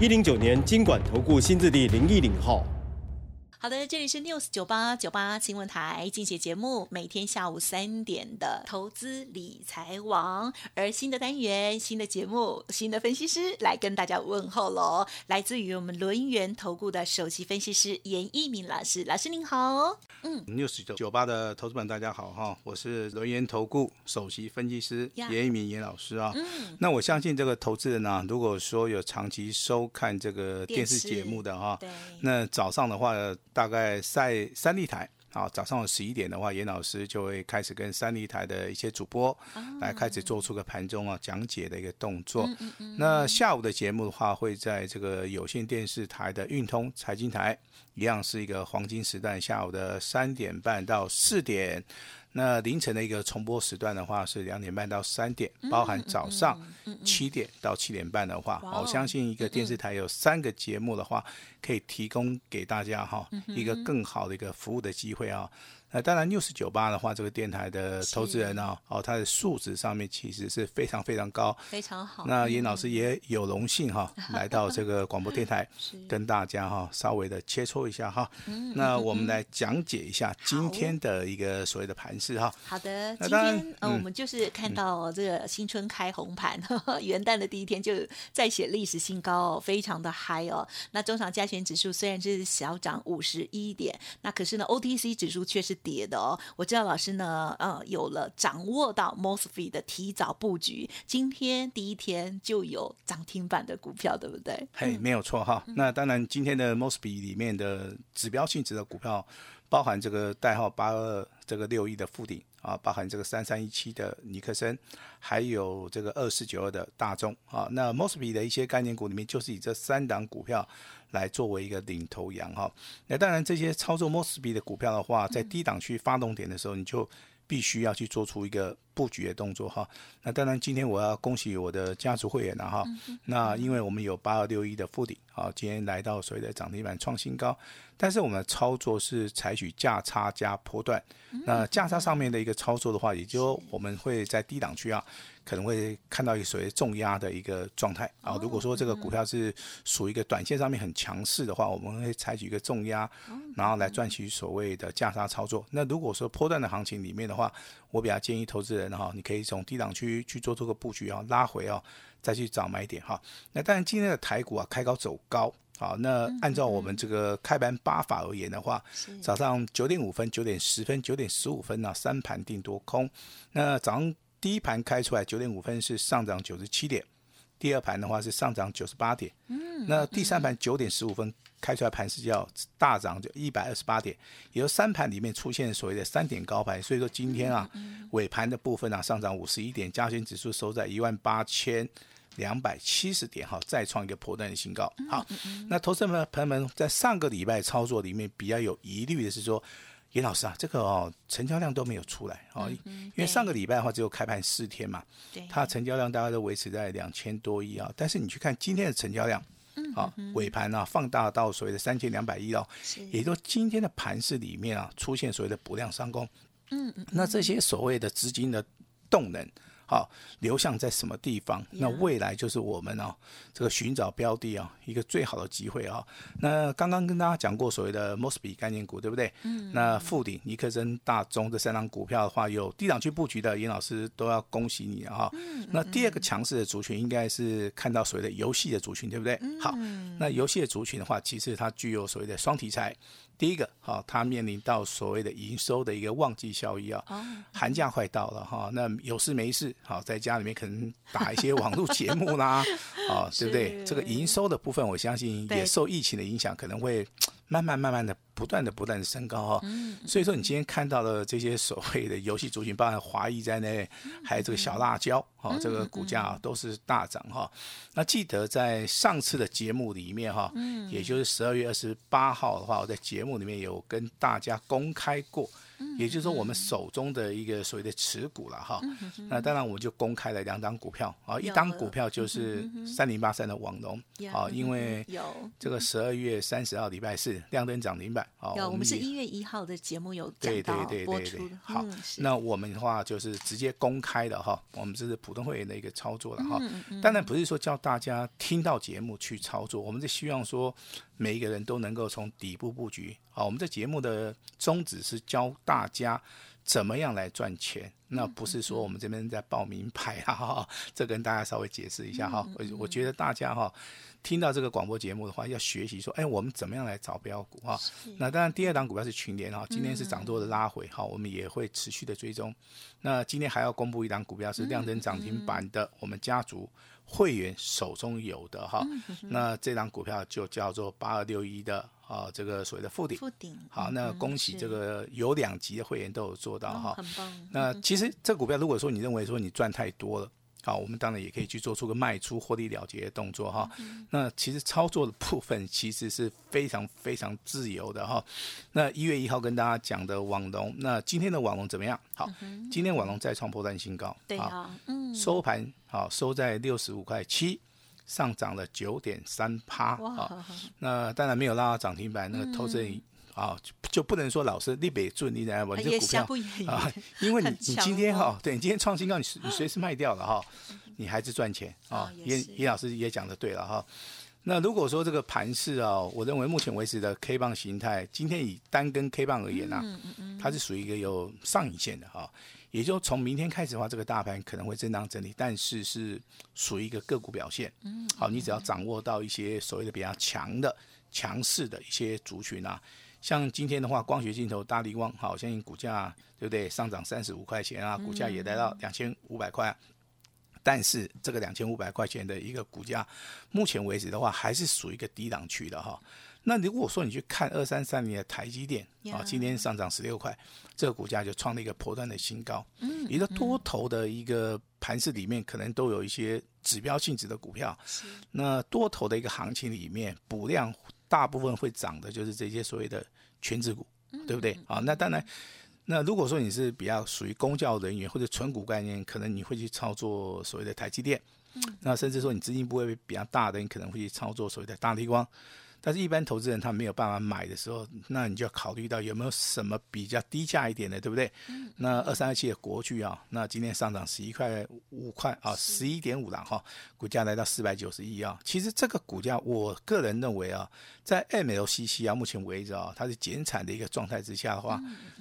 一零九年经管投顾新字第零一零号。好的，这里是 News 九八九八新闻台，进行节目，每天下午三点的投资理财网，而新的单元、新的节目、新的分析师来跟大家问候喽，来自于我们轮源投顾的首席分析师严一鸣老师，老师您好。嗯，News 九九八的投资们大家好哈，我是轮源投顾首席分析师严一鸣严老师啊。嗯，那我相信这个投资人呢，如果说有长期收看这个电视节目的哈，那早上的话。大概在三立台啊，早上十一点的话，严老师就会开始跟三立台的一些主播来开始做出个盘中啊讲解的一个动作。那下午的节目的话，会在这个有线电视台的运通财经台，一样是一个黄金时段，下午的三点半到四点。那凌晨的一个重播时段的话是两点半到三点，包含早上七点到七点半的话，我相信一个电视台有三个节目的话，可以提供给大家哈一个更好的一个服务的机会啊。那当然，news 九八的话，这个电台的投资人呢，哦，他的素质上面其实是非常非常高，非常好。那严老师也有荣幸哈，来到这个广播电台，跟大家哈稍微的切磋一下哈。那我们来讲解一下今天的一个所谓的盘势哈。好的，今天呃，我们就是看到这个新春开红盘，元旦的第一天就再写历史新高，非常的嗨哦。那中场加权指数虽然是小涨五十一点，那可是呢，OTC 指数却是。跌的哦，我知道老师呢，呃，有了掌握到 Mosfet 的提早布局，今天第一天就有涨停板的股票，对不对？嘿，没有错哈。那当然，今天的 Mosfet 里面的指标性质的股票，包含这个代号八二这个六一的富鼎啊，包含这个三三一七的尼克森，还有这个二四九二的大众啊。那 Mosfet 的一些概念股里面，就是以这三档股票。来作为一个领头羊哈，那当然这些操作 MOSB 的股票的话，在低档区发动点的时候，你就必须要去做出一个布局的动作哈。那当然今天我要恭喜我的家族会员了哈，那因为我们有八二六一的附顶啊，今天来到所谓的涨停板创新高，但是我们的操作是采取价差加波段，那价差上面的一个操作的话，也就我们会在低档区啊。可能会看到一个所谓重压的一个状态啊。如果说这个股票是属于一个短线上面很强势的话，我们会采取一个重压，然后来赚取所谓的价差操作。那如果说波段的行情里面的话，我比较建议投资人哈，你可以从低档区去做这个布局啊，拉回啊，再去找买点哈。那当然今天的台股啊开高走高好，那按照我们这个开盘八法而言的话，早上九点五分、九点十分、九点十五分呢，三盘定多空。那早上。第一盘开出来九点五分是上涨九十七点，第二盘的话是上涨九十八点，嗯，那第三盘九点十五分开出来盘是叫大涨就一百二十八点，也就三盘里面出现所谓的三点高盘，所以说今天啊尾盘的部分啊上涨五十一点，加权指数收在一万八千两百七十点，哈，再创一个破断的新高。好，那投资者朋友们在上个礼拜操作里面比较有疑虑的是说。严老师啊，这个哦，成交量都没有出来哦，因为上个礼拜的话只有开盘四天嘛，它成交量大概都维持在两千多亿啊。但是你去看今天的成交量，啊，尾盘啊放大到所谓的三千两百亿哦，也就今天的盘市里面啊出现所谓的补量上攻，嗯嗯，那这些所谓的资金的动能。好，流向在什么地方？那未来就是我们哦，这个寻找标的啊，一个最好的机会啊。那刚刚跟大家讲过所谓的 Mosby 概念股，对不对？嗯。那富鼎、尼克森、大中这三张股票的话，有低档区布局的严老师都要恭喜你啊。嗯。那第二个强势的族群应该是看到所谓的游戏的族群，对不对？嗯。好，那游戏的族群的话，其实它具有所谓的双题材。第一个，哈，它面临到所谓的营收的一个旺季效益啊，寒假快到了哈，那有事没事，好，在家里面可能打一些网络节目啦，啊，对不对？这个营收的部分，我相信也受疫情的影响，可能会。慢慢慢慢的不断的不断的升高哈。所以说你今天看到的这些所谓的游戏族群，包含华谊在内，还有这个小辣椒哈，这个股价都是大涨哈。那记得在上次的节目里面哈，也就是十二月二十八号的话，我在节目里面有跟大家公开过。也就是说，我们手中的一个所谓的持股了哈，那当然我们就公开了两档股票啊，一档股票就是三零八三的网龙啊，因为这个十二月三十号礼拜四亮灯涨停板啊，我们是一月一号的节目有对对对对对好，那我们的话就是直接公开的哈，我们这是普通会员的一个操作了哈，当然不是说叫大家听到节目去操作，我们是希望说。每一个人都能够从底部布局，好，我们这节目的宗旨是教大家怎么样来赚钱，那不是说我们这边在报名牌啊，这跟大家稍微解释一下哈。我我觉得大家哈听到这个广播节目的话，要学习说，哎，我们怎么样来找标股哈？那当然，第二档股票是群联哈，今天是涨多的拉回哈，我们也会持续的追踪。那今天还要公布一档股票是亮灯涨停板的，我们家族。会员手中有的哈，那这张股票就叫做八二六一的啊，这个所谓的附顶。附顶。好，那恭喜这个有两级的会员都有做到哈。很棒。那其实这股票，如果说你认为说你赚太多了。好，我们当然也可以去做出个卖出获利了结的动作哈。那其实操作的部分其实是非常非常自由的哈。那一月一号跟大家讲的网龙，那今天的网龙怎么样？好，今天网龙再创破断新高，对啊，嗯，收盘好收在六十五块七，上涨了九点三趴啊。那当然没有拉到涨停板，那个投资人。啊，就不能说老师立北准，你来，我这股票啊，因为你你今天哈，对你今天创新高，你 你随时卖掉了哈，你还是赚钱啊。严严老师也讲的对了哈。那如果说这个盘势啊，我认为目前为止的 K 棒形态，今天以单根 K 棒而言呐，它是属于一个有上影线的哈。也就从明天开始的话，这个大盘可能会震荡整理，但是是属于一个个股表现。嗯，好，你只要掌握到一些所谓的比较强的、强势的一些族群啊。像今天的话，光学镜头大力光，好，相信股价对不对？上涨三十五块钱啊，股价也来到两千五百块。但是这个两千五百块钱的一个股价，目前为止的话，还是属于一个低档区的哈。那如果说你去看二三三年的台积电啊，今天上涨十六块，这个股价就创了一个破断的新高。嗯，一个多头的一个盘势里面，可能都有一些指标性质的股票。那多头的一个行情里面，补量。大部分会涨的就是这些所谓的全职股，对不对？啊，那当然，那如果说你是比较属于公教人员或者纯股概念，可能你会去操作所谓的台积电，那甚至说你资金不会比较大的，你可能会去操作所谓的大力光。但是，一般投资人他没有办法买的时候，那你就要考虑到有没有什么比较低价一点的，对不对？那二三二七的国巨啊，那今天上涨十一块五块啊，十一点五了哈，股价来到四百九十一啊。其实这个股价，我个人认为啊，在 MLCC 啊，目前为止啊，它是减产的一个状态之下的话，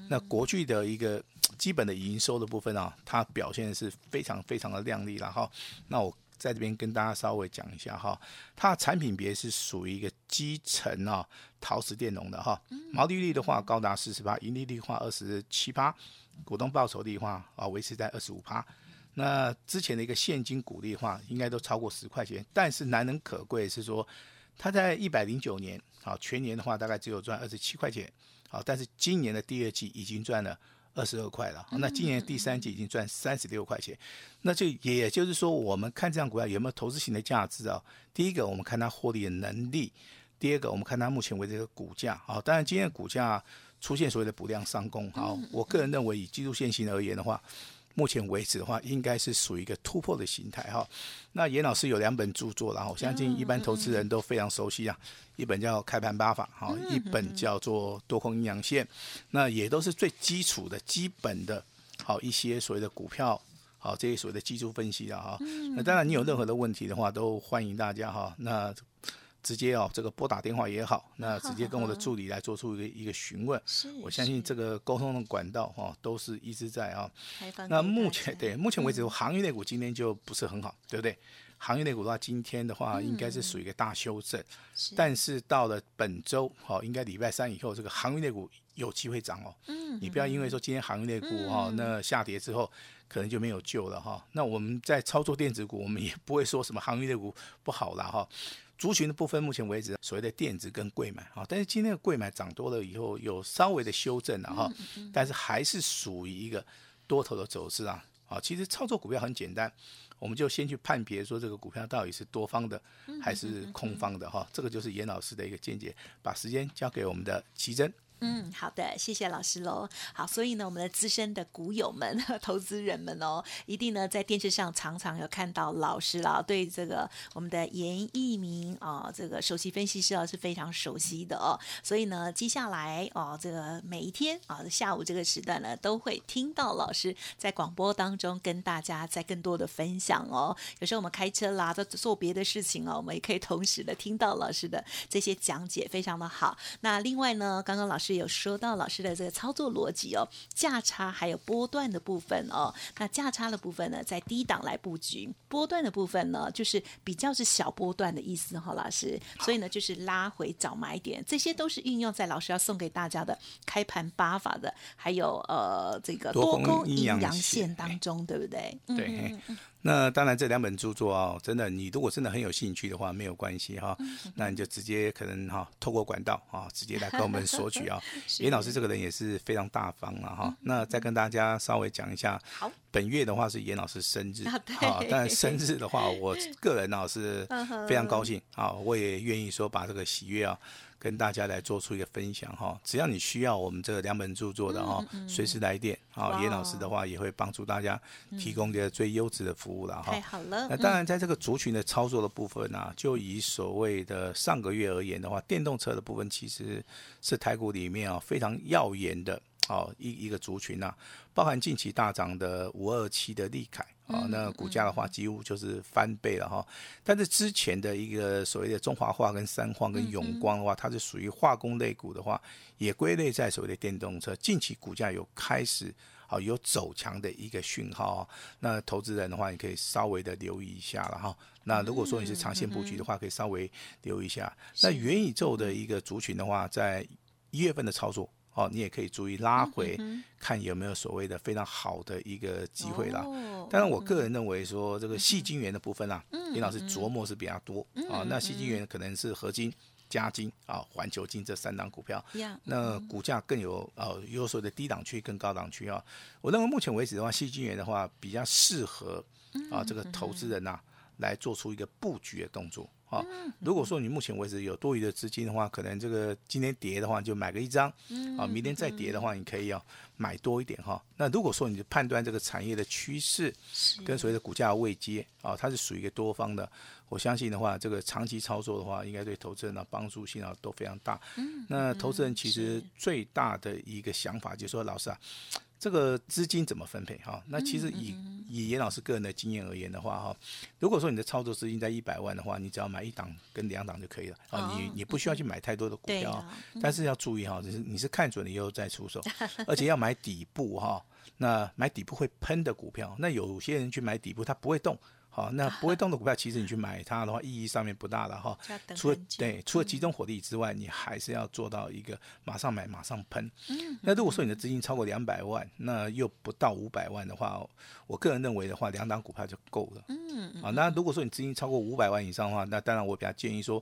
那国巨的一个基本的营收的部分啊，它表现是非常非常的亮丽了哈。那我。在这边跟大家稍微讲一下哈，它的产品别是属于一个基层啊，陶瓷电容的哈，毛利率的话高达四十八，盈利率话二十七八，股东报酬率话啊维持在二十五趴。那之前的一个现金股利的话应该都超过十块钱，但是难能可贵是说，它在一百零九年啊全年的话大概只有赚二十七块钱，好，但是今年的第二季已经赚了。二十二块了，那今年第三季已经赚三十六块钱，那就也就是说，我们看这样股票有没有投资型的价值啊？第一个，我们看它获利的能力；第二个，我们看它目前为止的股价。啊，当然今天的股价出现所谓的补量上攻。好，我个人认为以技术线型而言的话。目前为止的话，应该是属于一个突破的形态哈。那严老师有两本著作，然后相信一般投资人都非常熟悉啊。一本叫《开盘八法》哈，一本叫做《多空阴阳线》，那也都是最基础的基本的，好一些所谓的股票，好这些所谓的技术分析啊哈。那当然你有任何的问题的话，都欢迎大家哈。那直接哦，这个拨打电话也好，那直接跟我的助理来做出一个一个询问。是，我相信这个沟通的管道哈，都是一直在啊。那目前对目前为止，行业类股今天就不是很好，对不对？行业类股的话，今天的话应该是属于一个大修正，是。但是到了本周，哦，应该礼拜三以后，这个行业类股有机会涨哦。嗯你不要因为说今天行业类股哈、那下跌之后可能就没有救了哈、那我们在操作电子股，我们也不会说什么行业类股不好了哈、族群的部分，目前为止所谓的电子跟贵买啊，但是今天的贵买涨多了以后，有稍微的修正了哈，但是还是属于一个多头的走势啊。啊，其实操作股票很简单，我们就先去判别说这个股票到底是多方的还是空方的哈，这个就是严老师的一个见解。把时间交给我们的奇珍。嗯，好的，谢谢老师喽。好，所以呢，我们的资深的股友们、投资人们哦，一定呢在电视上常常有看到老师啦，对这个我们的严一鸣啊，这个首席分析师啊是非常熟悉的哦。所以呢，接下来哦，这个每一天啊下午这个时段呢，都会听到老师在广播当中跟大家在更多的分享哦。有时候我们开车啦，在做别的事情哦，我们也可以同时的听到老师的这些讲解，非常的好。那另外呢，刚刚老师有说到老师的这个操作逻辑哦，价差还有波段的部分哦。那价差的部分呢，在低档来布局；波段的部分呢，就是比较是小波段的意思哈、老师。所以呢，就是拉回找买点，这些都是运用在老师要送给大家的开盘八法的，还有呃这个多空阴阴阳阳线线当中，对不对？嗯对那当然，这两本著作啊，真的，你如果真的很有兴趣的话，没有关系哈，嗯那你就直接可能哈，透过管道啊，直接来跟我们索取啊。是严老师这个人也是非常大方了哈。那再跟大家稍微讲一下，好，本月的话是严老师生日啊对但生日的话，我个人呢是非常高兴啊，我也愿意说把这个喜悦啊。跟大家来做出一个分享哈，只要你需要我们这个两本著作的哈，随时来电啊，严老师的话也会帮助大家提供一个最优质的服务了哈。太好了。那当然，在这个族群的操作的部分呢、就以所谓的上个月而言的话，电动车的部分其实是台股里面啊非常耀眼的哦一一个族群呐、包含近期大涨的五二七的利凯啊，那股价的话几乎就是翻倍了哈。但是之前的一个所谓的中华化跟三矿跟永光的话，它是属于化工类股的话，也归类在所谓的电动车，近期股价有开始。好，有走强的一个讯号哦。那投资人的话，你可以稍微的留意一下了哈。那如果说你是长线布局的话，可以稍微留意一下。那元宇宙的一个族群的话，在一月份的操作。哦，你也可以注意拉回，看有没有所谓的非常好的一个机会啦。哦当然，我个人认为说这个细金元的部分啊，林老师琢磨是比较多啊。那细金元可能是合金、加金啊、环球金这三档股票。呀那股价更有呃有所谓的低档区跟高档区啊。我认为目前为止的话，细金元的话比较适合啊这个投资人呐、来做出一个布局的动作啊。如果说你目前为止有多余的资金的话，可能这个今天跌的话就买个一张啊，明天再跌的话你可以要买多一点哈。那如果说你判断这个产业的趋势跟所谓的股价的位阶啊，它是属于一个多方的，我相信的话，这个长期操作的话，应该对投资人的帮助性啊都非常大。那投资人其实最大的一个想法就是说，老师啊。这个资金怎么分配哈？那其实以以严老师个人的经验而言的话哈，如果说你的操作资金在一百万的话，你只要买一档跟两档就可以了啊，你你不需要去买太多的股票但是要注意哈，就是你是看准了以后再出手，而且要买底部哈。那买底部会喷的股票，那有些人去买底部，它不会动。好，那不会动的股票，其实你去买它的话，意义上面不大了哈除了对，除了集中火力之外，你还是要做到一个马上买马上喷。那如果说你的资金超过两百万，那又不到五百万的话，我个人认为的话，两档股票就够了。嗯，啊，那如果说你资金超过五百万以上的话，那当然我比较建议说。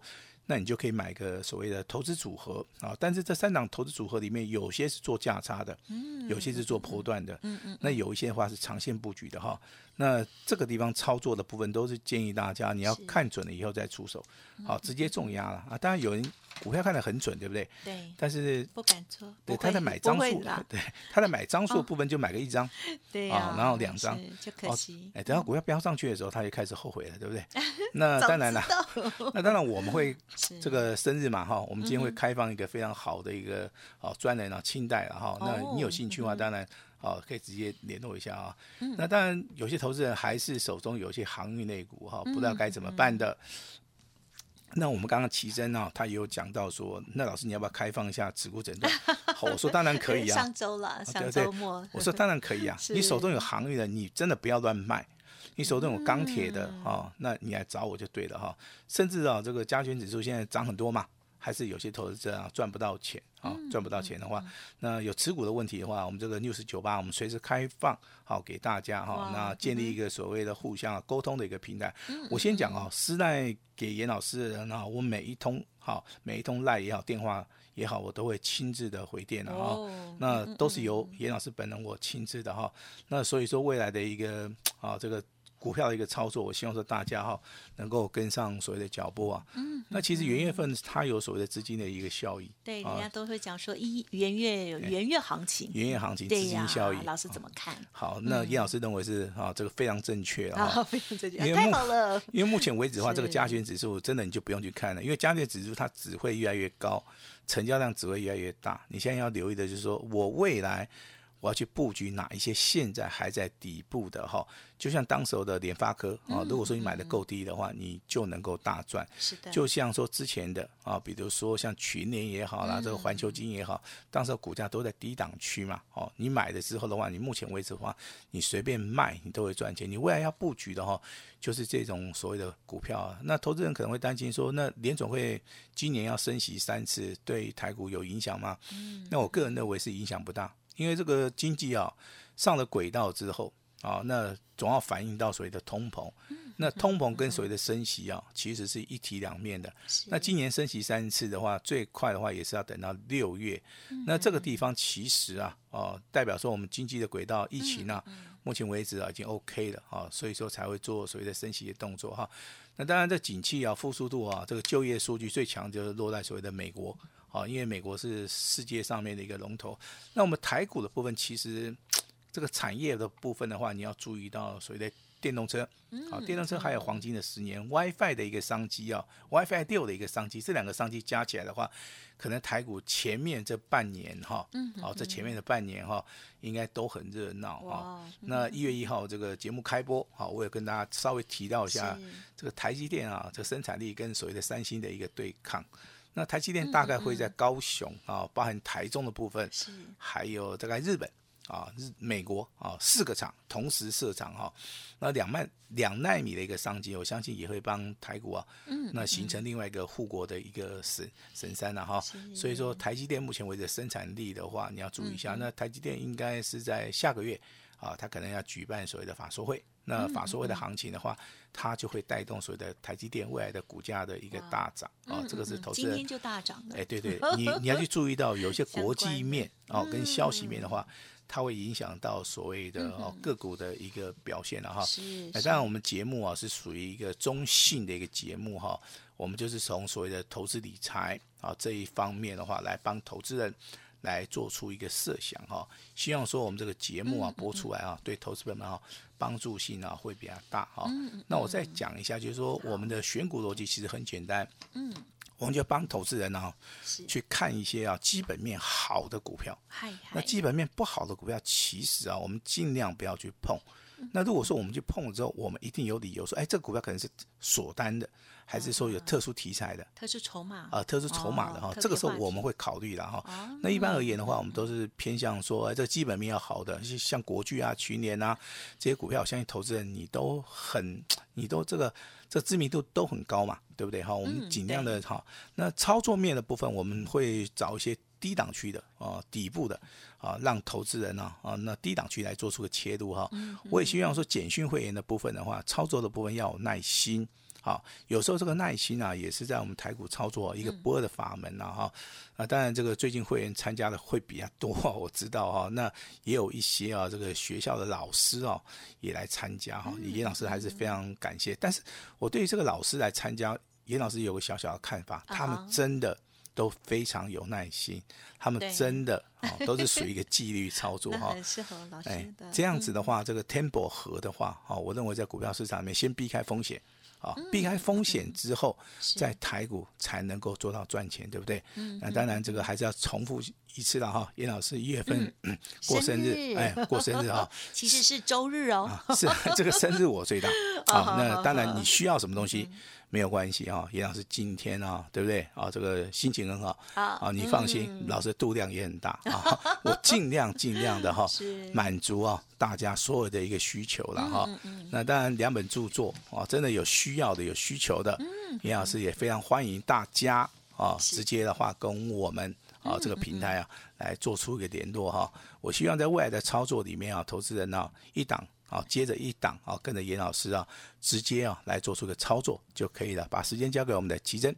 那你就可以买个所谓的投资组合啊，但是这三档投资组合里面，有些是做价差的，有些是做波段的，那有一些的话是长线布局的哈。那这个地方操作的部分都是建议大家你要看准了以后再出手，好，直接重压了啊。当然有人股票看得很准，对不对？对，但是不敢做，对他在买张数 对他在买张数部分就买个一张，对呀，啊然后两张。就可惜。哎，等到股票飙上去的时候，他就开始后悔了，对不对？那早当然了那当然我们会是。这个生日嘛哈，我们今天会开放一个非常好的一个哦专人啊清代了哈，那你有兴趣的话，当然哦可以直接联络一下啊。那当然有些投资人还是手中有一些航运类股哈，不知道该怎么办的。那我们刚刚奇珍啊，他也有讲到说，那老师你要不要开放一下持股诊断？好，我说当然可以啊 上。周了，上对对周末，我说当然可以啊，你手中有航运的，你真的不要乱卖。你手中有钢铁的哦，那你来找我就对了哈。甚至啊，这个加权指数现在涨很多嘛，还是有些投资者啊赚不到钱啊，赚不到钱的话，那有持股的问题的话，我们这个六十九八，我们随时开放好给大家哈。那建立一个所谓的互相沟通的一个平台。我先讲啊，私赖给严老师的人啊，我每一通好，每一通赖也好，电话。也好，我都会亲自的回电的哈，那都是由严老师本人我亲自的哈，那所以说未来的一个啊这个。股票的一个操作，我希望说大家哈能够跟上所谓的脚步啊。嗯。那其实元月份它有所谓的资金的一个效益。对，人家都会讲说一元月有元月行情。元月行情资金效益。老师怎么看？好，那叶老师认为是啊，这个非常正确啊。非常正确。太好了。因为目前为止的话，这个加权指数真的你就不用去看了，因为加权指数它只会越来越高，成交量只会越来越大。你现在要留意的就是说我未来。我要去布局哪一些现在还在底部的哈，就像当时候的联发科啊，如果说你买的够低的话，你就能够大赚。是的。就像说之前的啊，比如说像群联也好啦，这个环球金也好，当时股价都在低档区嘛，哦，你买的之后的话，你目前为止的话，你随便卖你都会赚钱。你未来要布局的哈，就是这种所谓的股票啊。那投资人可能会担心说，那联总会今年要升息三次，对台股有影响吗？嗯。那我个人认为是影响不大。因为这个经济啊上了轨道之后啊，那总要反映到所谓的通膨。那通膨跟所谓的升息啊，其实是一体两面的。那今年升息三次的话，最快的话也是要等到六月。那这个地方其实啊，哦，代表说我们经济的轨道疫情啊，目前为止啊已经 OK 了啊，所以说才会做所谓的升息的动作哈。那当然这景气啊复苏度啊，这个就业数据最强就是落在所谓的美国。啊，因为美国是世界上面的一个龙头，那我们台股的部分，其实这个产业的部分的话，你要注意到所谓的电动车，啊，电动车还有黄金的十年，WiFi 的一个商机啊，WiFi 六的一个商机，这两个商机加起来的话，可能台股前面这半年哈，好，这前面的半年哈，应该都很热闹啊。那一月一号这个节目开播，好，我也跟大家稍微提到一下这个台积电啊，这个生产力跟所谓的三星的一个对抗。那台积电大概会在高雄啊，包含台中的部分，是。还有大概日本啊、日美国啊四个厂同时设厂哈。那两万两纳米的一个商机，我相信也会帮台股啊，嗯，那形成另外一个护国的一个神神山了哈。所以说台积电目前为止生产力的话，你要注意一下。那台积电应该是在下个月啊，它可能要举办所谓的法说会。那法说会的行情的话，它就会带动所谓的台积电未来的股价的一个大涨啊，这个是投资人今天就大涨哎，对对，你你要去注意到有些国际面哦跟消息面的话，它会影响到所谓的哦个股的一个表现了哈。是。那当然我们节目啊是属于一个中性的一个节目哈，我们就是从所谓的投资理财啊这一方面的话来帮投资人。来做出一个设想哈，希望说我们这个节目啊播出来啊，对投资者们哈帮助性啊会比较大哈。那我再讲一下，就是说我们的选股逻辑其实很简单，嗯，我们就帮投资人呢去看一些啊基本面好的股票，那基本面不好的股票，其实啊我们尽量不要去碰。那如果说我们去碰了之后，我们一定有理由说，哎，这个股票可能是锁单的。还是说有特殊题材的，特殊筹码。啊，特殊筹码的哈，这个时候我们会考虑的哈。那一般而言的话，我们都是偏向说，这个基本面要好的，像国巨啊、群联啊这些股票，我相信投资人你都很，你都这个这知名度都很高嘛，对不对哈？我们尽量的哈。那操作面的部分，我们会找一些低档区的啊，底部的啊，让投资人呢啊，那低档区来做出个切入哈。我也希望说，简讯会员的部分的话，操作的部分要有耐心。好，有时候这个耐心啊，也是在我们台股操作一个波的法门呐哈。啊，当然这个最近会员参加的会比较多，我知道哈。那也有一些啊，这个学校的老师哦也来参加哈。严老师还是非常感谢，但是我对于这个老师来参加，严老师有个小小的看法，他们真的都非常有耐心，他们真的啊 都是属于一个纪律操作哈。很适合老师的。这样子的话，这个 temple 和的话，哦，我认为在股票市场里面先避开风险。啊，避开风险之后，在台股才能够做到赚钱，对不对？嗯，那当然这个还是要重复一次了哈。严老师一月份过生日，哎，过生日哈，其实是周日哦。是这个生日我最大。好，那当然你需要什么东西，没有关系啊，严老师今天啊，对不对啊？这个心情很好啊，你放心，老师度量也很大啊，我尽量尽量的哈，满足啊大家所有的一个需求了哈。那当然两本著作啊，真的有需要的有需求的，严老师也非常欢迎大家啊，直接的话跟我们啊这个平台啊来做出一个联络哈。我希望在未来的操作里面啊，投资人呢一档。好，接着一档啊，跟着严老师啊，直接啊来做出个操作就可以了。把时间交给我们的奇珍。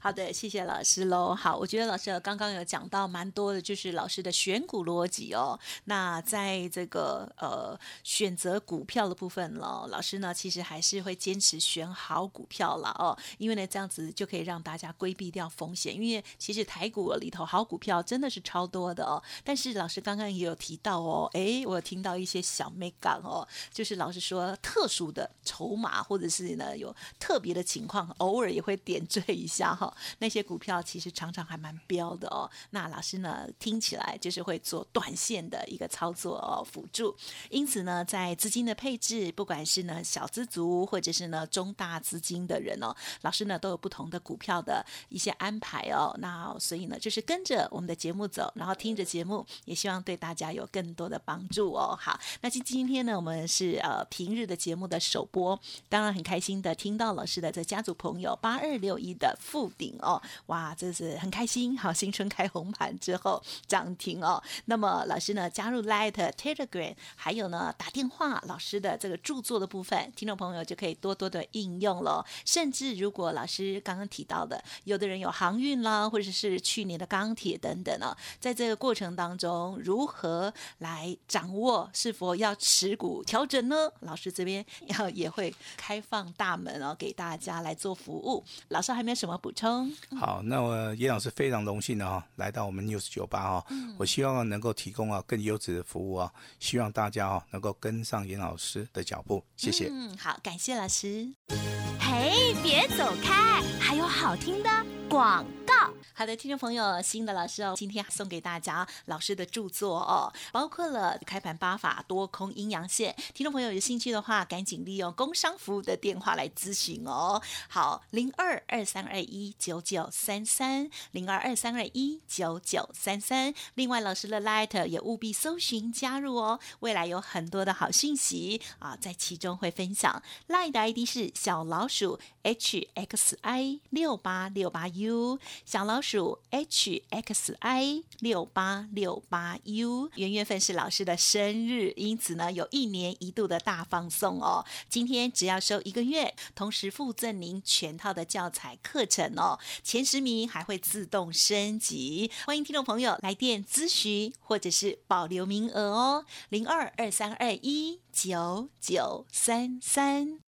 好的，谢谢老师喽。好，我觉得老师刚刚有讲到蛮多的，就是老师的选股逻辑哦。那在这个呃选择股票的部分喽，老师呢其实还是会坚持选好股票了哦，因为呢这样子就可以让大家规避掉风险。因为其实台股里头好股票真的是超多的哦。但是老师刚刚也有提到哦，哎，我听到一些小美感哦。就是老师说，特殊的筹码或者是呢有特别的情况，偶尔也会点缀一下哈。那些股票其实常常还蛮标的哦。那老师呢听起来就是会做短线的一个操作哦辅助。因此呢，在资金的配置，不管是呢小资族或者是呢中大资金的人哦，老师呢都有不同的股票的一些安排哦。那所以呢，就是跟着我们的节目走，然后听着节目，也希望对大家有更多的帮助哦。好，那今今天呢，我们。是呃平日的节目的首播，当然很开心的听到老师的这家族朋友八二六一的复顶哦，哇，这是很开心。好，新春开红盘之后涨停哦。那么老师呢加入 Light Telegram，还有呢打电话，老师的这个著作的部分，听众朋友就可以多多的应用了。甚至如果老师刚刚提到的，有的人有航运啦，或者是去年的钢铁等等呢，在这个过程当中，如何来掌握是否要持股？调整呢？老师这边要也会开放大门哦，给大家来做服务。老师还没有什么补充？好，那我叶老师非常荣幸的哈，来到我们 News 酒吧哈。我希望能够提供啊更优质的服务啊，希望大家哦能够跟上严老师的脚步。谢谢。嗯，好，感谢老师。嘿，别走开，还有好听的广好的，听众朋友，新的老师哦，今天送给大家老师的著作哦，包括了开盘八法、多空阴阳线。听众朋友有兴趣的话，赶紧利用工商服务的电话来咨询哦。好，零二二三二一九九三三，零二二三二一九九三三。另外，老师的 Light 也务必搜寻加入哦，未来有很多的好讯息啊，在其中会分享。Light 的 ID 是小老鼠 HXI 六八六八 U，小老鼠。H X I 六八六八 U，元月份是老师的生日，因此呢有一年一度的大放送哦。今天只要收一个月，同时附赠您全套的教材课程哦。前十名还会自动升级，欢迎听众朋友来电咨询或者是保留名额哦。零二二三二一九九三三。